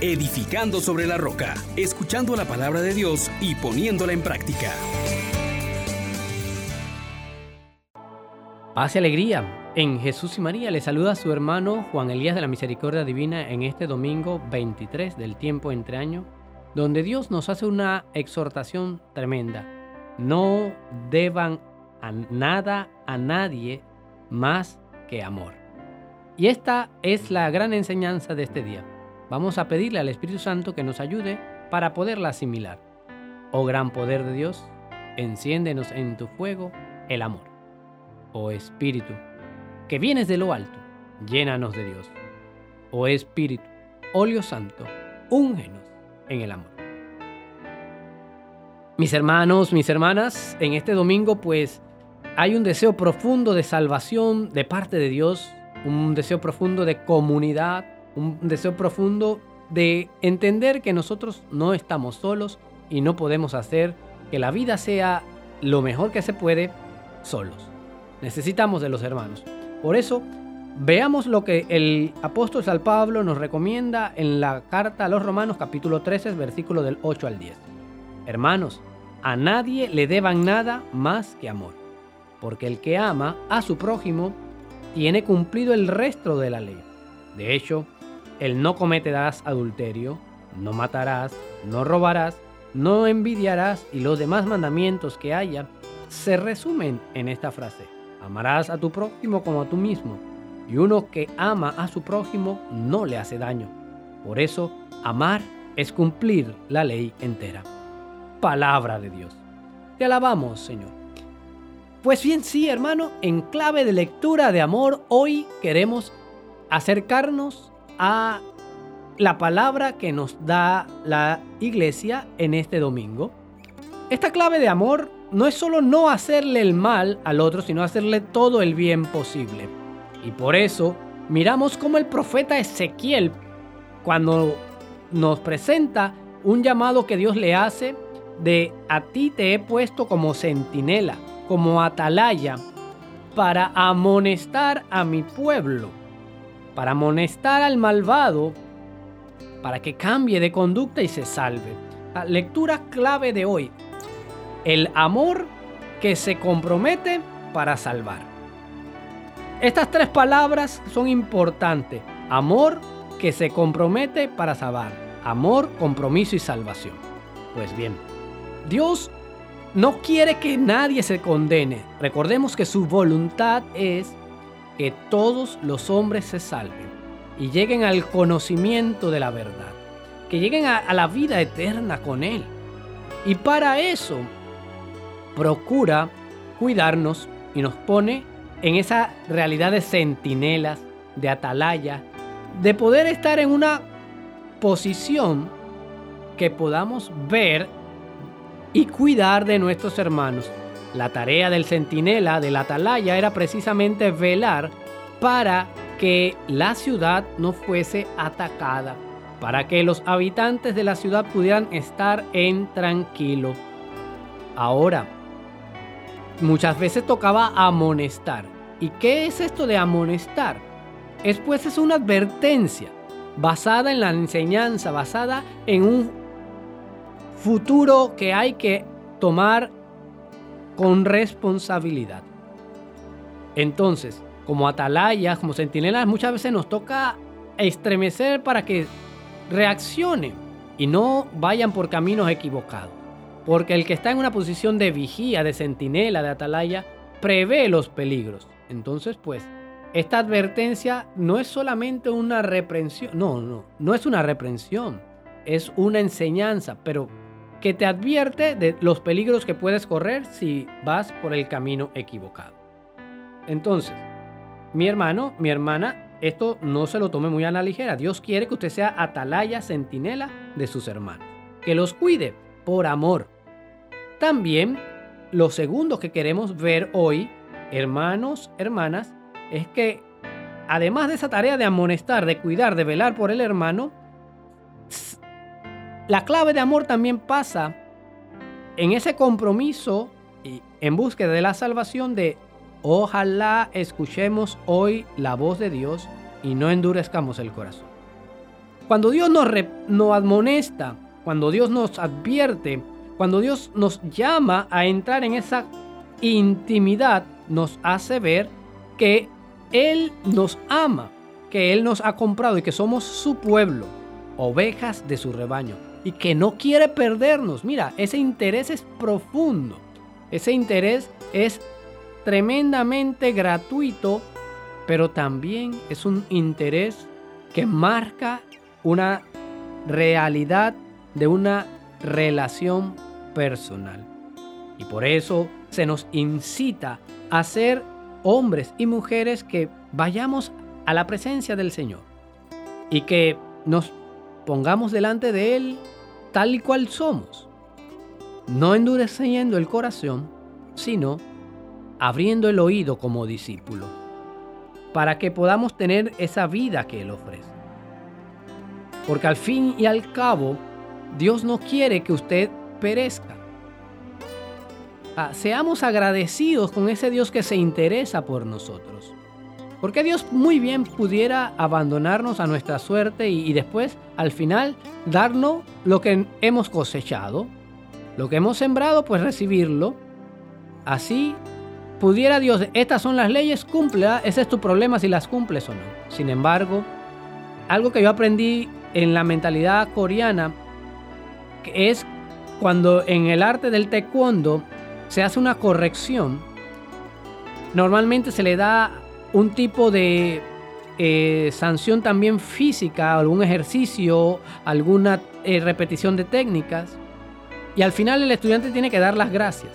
edificando sobre la roca, escuchando la palabra de Dios y poniéndola en práctica. Paz y alegría. En Jesús y María le saluda a su hermano Juan Elías de la Misericordia Divina en este domingo 23 del tiempo entre año, donde Dios nos hace una exhortación tremenda. No deban a nada a nadie más que amor. Y esta es la gran enseñanza de este día. Vamos a pedirle al Espíritu Santo que nos ayude para poderla asimilar. Oh gran poder de Dios, enciéndenos en tu fuego el amor. Oh Espíritu, que vienes de lo alto, llénanos de Dios. Oh Espíritu, óleo santo, úngenos en el amor. Mis hermanos, mis hermanas, en este domingo pues hay un deseo profundo de salvación de parte de Dios un deseo profundo de comunidad, un deseo profundo de entender que nosotros no estamos solos y no podemos hacer que la vida sea lo mejor que se puede solos. Necesitamos de los hermanos. Por eso, veamos lo que el apóstol San Pablo nos recomienda en la carta a los Romanos capítulo 13, versículo del 8 al 10. Hermanos, a nadie le deban nada más que amor, porque el que ama a su prójimo tiene cumplido el resto de la ley. De hecho, el no cometerás adulterio, no matarás, no robarás, no envidiarás y los demás mandamientos que haya se resumen en esta frase. Amarás a tu prójimo como a tú mismo. Y uno que ama a su prójimo no le hace daño. Por eso, amar es cumplir la ley entera. Palabra de Dios. Te alabamos, Señor. Pues bien, sí, hermano, en clave de lectura de amor, hoy queremos acercarnos a la palabra que nos da la iglesia en este domingo. Esta clave de amor no es solo no hacerle el mal al otro, sino hacerle todo el bien posible. Y por eso miramos cómo el profeta Ezequiel, cuando nos presenta un llamado que Dios le hace de a ti te he puesto como centinela como atalaya para amonestar a mi pueblo, para amonestar al malvado, para que cambie de conducta y se salve. La lectura clave de hoy, el amor que se compromete para salvar. Estas tres palabras son importantes. Amor que se compromete para salvar. Amor, compromiso y salvación. Pues bien, Dios no quiere que nadie se condene. Recordemos que su voluntad es que todos los hombres se salven y lleguen al conocimiento de la verdad, que lleguen a, la vida eterna con Él. Y para eso procura cuidarnos y nos pone en esa realidad de centinelas, de atalaya, de poder estar en una posición que podamos ver y cuidar de nuestros hermanos. La tarea del centinela, del atalaya, era precisamente velar para que la ciudad no fuese atacada, para que los habitantes de la ciudad pudieran estar en tranquilo. Ahora, muchas veces tocaba amonestar. ¿Y qué es esto de amonestar? Es pues es una advertencia basada en la enseñanza, basada en un futuro que hay que tomar con responsabilidad. Entonces, como atalayas, como centinelas, muchas veces nos toca estremecer para que reaccionen y no vayan por caminos equivocados. Porque el que está en una posición de vigía, de centinela, de atalaya, prevé los peligros. Entonces, pues, esta advertencia no es solamente una reprensión, no, no, no es una reprensión, es una enseñanza, pero que te advierte de los peligros que puedes correr si vas por el camino equivocado. Entonces, mi hermano, mi hermana, esto no se lo tome muy a la ligera. Dios quiere que usted sea atalaya, centinela de sus hermanos. Que los cuide por amor. También, lo segundo que queremos ver hoy, hermanos, hermanas, es que además de esa tarea de amonestar, de cuidar, de velar por el hermano, la clave de amor también pasa en ese compromiso y en búsqueda de la salvación de ojalá escuchemos hoy la voz de Dios y no endurezcamos el corazón. Cuando Dios nos, nos admonesta, cuando Dios nos advierte, cuando Dios nos llama a entrar en esa intimidad, nos hace ver que Él nos ama, que Él nos ha comprado y que somos su pueblo, ovejas de su rebaño, y que no quiere perdernos. Mira, ese interés es profundo, ese interés es tremendamente gratuito, pero también es un interés que marca una realidad de una relación personal. Y por eso se nos incita a ser hombres y mujeres que vayamos a la presencia del Señor y que nos pongamos delante de Él tal y cual somos, no endureciendo el corazón, sino abriendo el oído como discípulo, para que podamos tener esa vida que Él ofrece. Porque al fin y al cabo, Dios no quiere que usted perezca. Ah, seamos agradecidos con ese Dios que se interesa por nosotros. Porque Dios muy bien pudiera abandonarnos a nuestra suerte y, después, al final, darnos lo que hemos cosechado. Lo que hemos sembrado, pues recibirlo. Así pudiera Dios, estas son las leyes, cumple. Ese es tu problema si las cumples o no. Sin embargo, algo que yo aprendí en la mentalidad coreana es cuando en el arte del taekwondo se hace una corrección, normalmente se le da un tipo de eh, sanción también física, algún ejercicio, alguna eh, repetición de técnicas. Y al final el estudiante tiene que dar las gracias.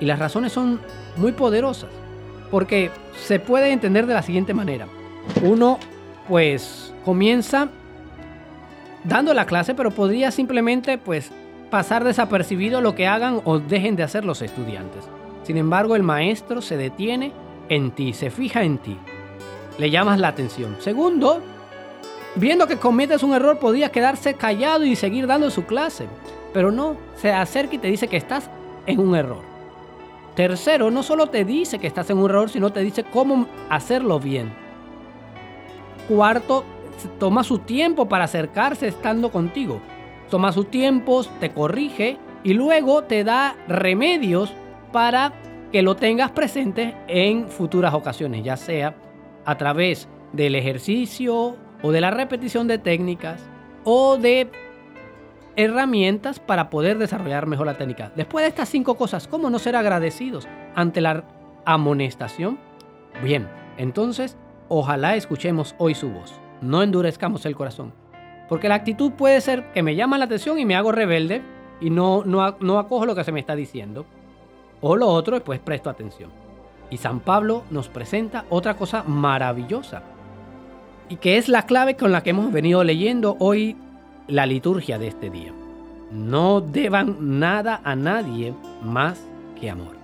Y las razones son muy poderosas. Porque se puede entender de la siguiente manera. Uno, pues, comienza dando la clase, pero podría simplemente, pues, pasar desapercibido lo que hagan o dejen de hacer los estudiantes. Sin embargo, el maestro se detiene en ti, se fija en ti. Le llamas la atención. Segundo, viendo que cometes un error, podía quedarse callado y seguir dando su clase. Pero no, se acerca y te dice que estás en un error. Tercero, no solo te dice que estás en un error, sino te dice cómo hacerlo bien. Cuarto, toma su tiempo para acercarse estando contigo toma su tiempo, te corrige y luego te da remedios para que lo tengas presente en futuras ocasiones, ya sea a través del ejercicio o de la repetición de técnicas o de herramientas para poder desarrollar mejor la técnica. Después de estas cinco cosas, ¿cómo no ser agradecidos ante la amonestación? Bien, entonces, ojalá escuchemos hoy su voz. No endurezcamos el corazón. Porque la actitud puede ser que me llama la atención y me hago rebelde y no, no, no acojo lo que se me está diciendo. O lo otro, pues presto atención. Y San Pablo nos presenta otra cosa maravillosa. Y que es la clave con la que hemos venido leyendo hoy la liturgia de este día. No deban nada a nadie más que amor.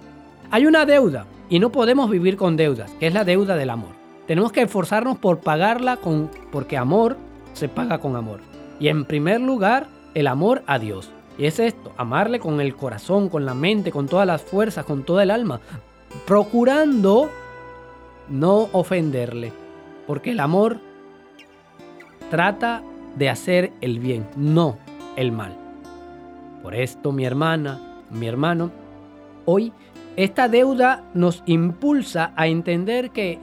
Hay una deuda y no podemos vivir con deudas, que es la deuda del amor. Tenemos que esforzarnos por pagarla con, porque amor se paga con amor. Y en primer lugar, el amor a Dios. Y es esto, amarle con el corazón, con la mente, con todas las fuerzas, con toda el alma, procurando no ofenderle. Porque el amor trata de hacer el bien, no el mal. Por esto, mi hermana, mi hermano, hoy esta deuda nos impulsa a entender que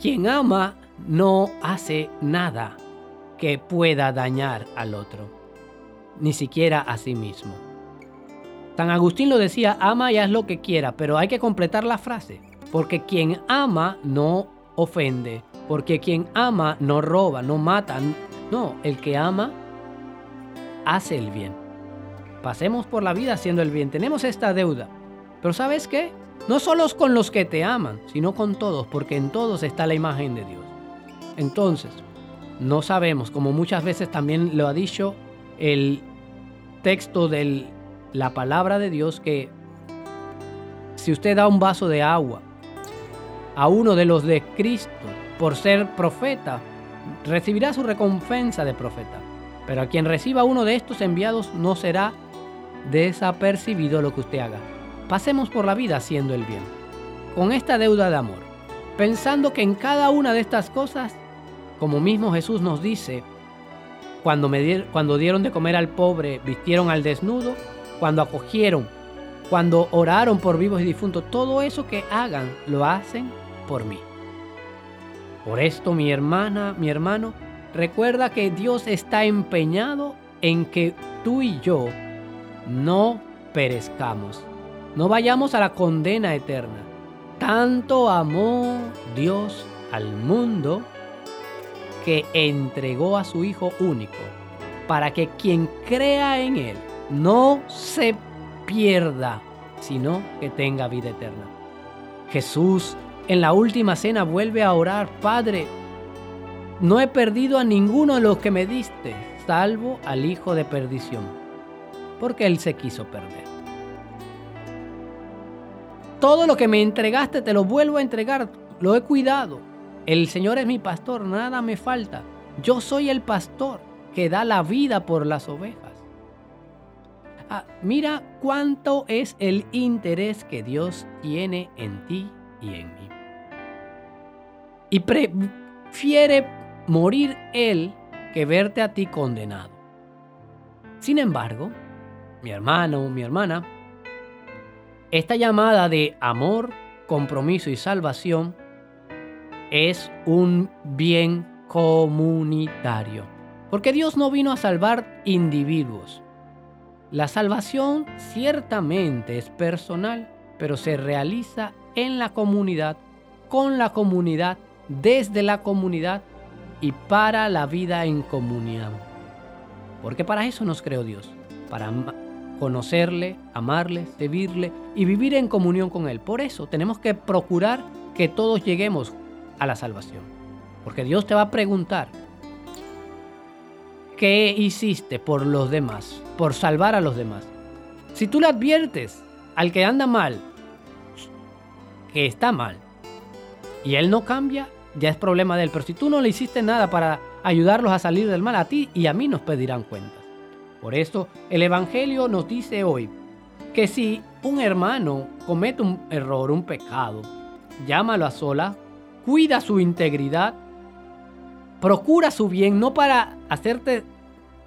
quien ama no hace nada que pueda dañar al otro, ni siquiera a sí mismo. San Agustín lo decía, ama y haz lo que quiera, pero hay que completar la frase, porque quien ama no ofende, porque quien ama no roba, no mata, no, el que ama hace el bien. Pasemos por la vida haciendo el bien, tenemos esta deuda, pero ¿sabes qué? No solo con los que te aman, sino con todos, porque en todos está la imagen de Dios. Entonces, no sabemos, como muchas veces también lo ha dicho el texto de la palabra de Dios, que si usted da un vaso de agua a uno de los de Cristo por ser profeta, recibirá su recompensa de profeta. Pero a quien reciba uno de estos enviados no será desapercibido lo que usted haga. Pasemos por la vida haciendo el bien, con esta deuda de amor, pensando que en cada una de estas cosas como mismo Jesús nos dice, cuando, me cuando dieron de comer al pobre, vistieron al desnudo, cuando acogieron, cuando oraron por vivos y difuntos, todo eso que hagan lo hacen por mí. Por esto, mi hermana, mi hermano, recuerda que Dios está empeñado en que tú y yo no perezcamos, no vayamos a la condena eterna. Tanto amó Dios al mundo que entregó a su Hijo único, para que quien crea en Él no se pierda, sino que tenga vida eterna. Jesús en la última cena vuelve a orar, Padre, no he perdido a ninguno de los que me diste, salvo al hijo de perdición, porque él se quiso perder. Todo lo que me entregaste te lo vuelvo a entregar, lo he cuidado. El Señor es mi pastor, nada me falta. Yo soy el pastor que da la vida por las ovejas. Ah, mira cuánto es el interés que Dios tiene en ti y en mí. Y prefiere morir Él que verte a ti condenado. Sin embargo, mi hermano, mi hermana, esta llamada de amor, compromiso y salvación es un bien comunitario. Porque Dios no vino a salvar individuos. La salvación ciertamente es personal, pero se realiza en la comunidad, con la comunidad, desde la comunidad y para la vida en comunión. Porque para eso nos creó Dios, para conocerle, amarle, servirle y vivir en comunión con Él. Por eso tenemos que procurar que todos lleguemos a la salvación. Porque Dios te va a preguntar, ¿qué hiciste por los demás? Por salvar a los demás. Si tú le adviertes al que anda mal, que está mal, y él no cambia, ya es problema de él. Pero si tú no le hiciste nada para ayudarlos a salir del mal, a ti y a mí nos pedirán cuentas. Por eso el Evangelio nos dice hoy que si un hermano comete un error, un pecado, llámalo a solas, cuida su integridad, procura su bien, no para hacerte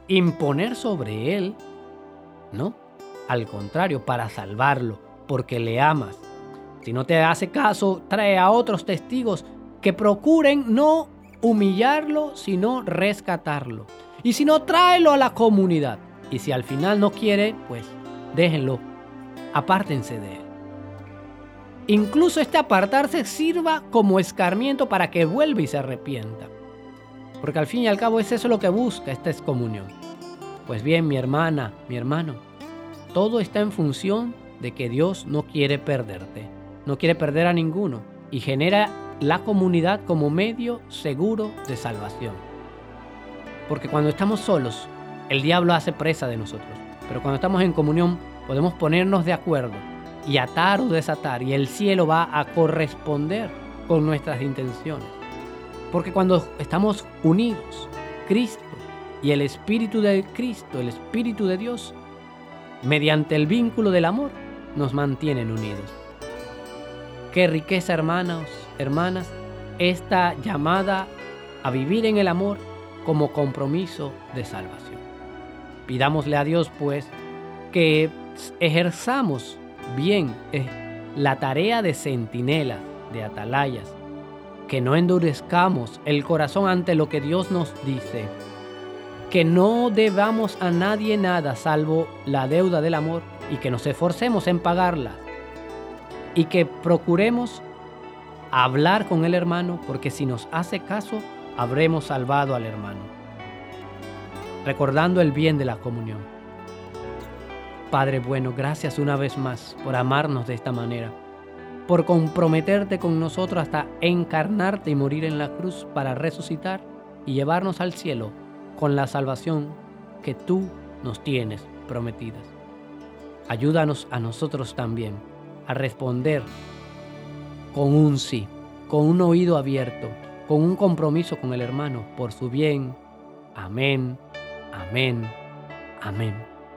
imponer sobre él, no, al contrario, para salvarlo, porque le amas. Si no te hace caso, trae a otros testigos que procuren no humillarlo, sino rescatarlo. Y si no, tráelo a la comunidad. Y si al final no quiere, pues déjenlo, apártense de él. Incluso este apartarse sirva como escarmiento para que vuelva y se arrepienta. Porque al fin y al cabo es eso lo que busca esta excomunión. Pues bien, mi hermana, mi hermano, todo está en función de que Dios no quiere perderte, no quiere perder a ninguno y genera la comunidad como medio seguro de salvación. Porque cuando estamos solos, el diablo hace presa de nosotros. Pero cuando estamos en comunión, podemos ponernos de acuerdo y atar o desatar, y el cielo va a corresponder con nuestras intenciones. Porque cuando estamos unidos, Cristo y el Espíritu de Cristo, el Espíritu de Dios, mediante el vínculo del amor, nos mantienen unidos. Qué riqueza, hermanos, hermanas, esta llamada a vivir en el amor como compromiso de salvación. Pidámosle a Dios, pues, que ejerzamos bien eh, la tarea de centinela, de atalayas, que no endurezcamos el corazón ante lo que Dios nos dice, que no debamos a nadie nada salvo la deuda del amor y que nos esforcemos en pagarla y que procuremos hablar con el hermano, porque si nos hace caso, habremos salvado al hermano. Recordando el bien de la comunión. Padre bueno, gracias una vez más por amarnos de esta manera, por comprometerte con nosotros hasta encarnarte y morir en la cruz para resucitar y llevarnos al cielo con la salvación que tú nos tienes prometidas. Ayúdanos a nosotros también a responder con un sí, con un oído abierto, con un compromiso con el hermano por su bien. Amén, amén, amén.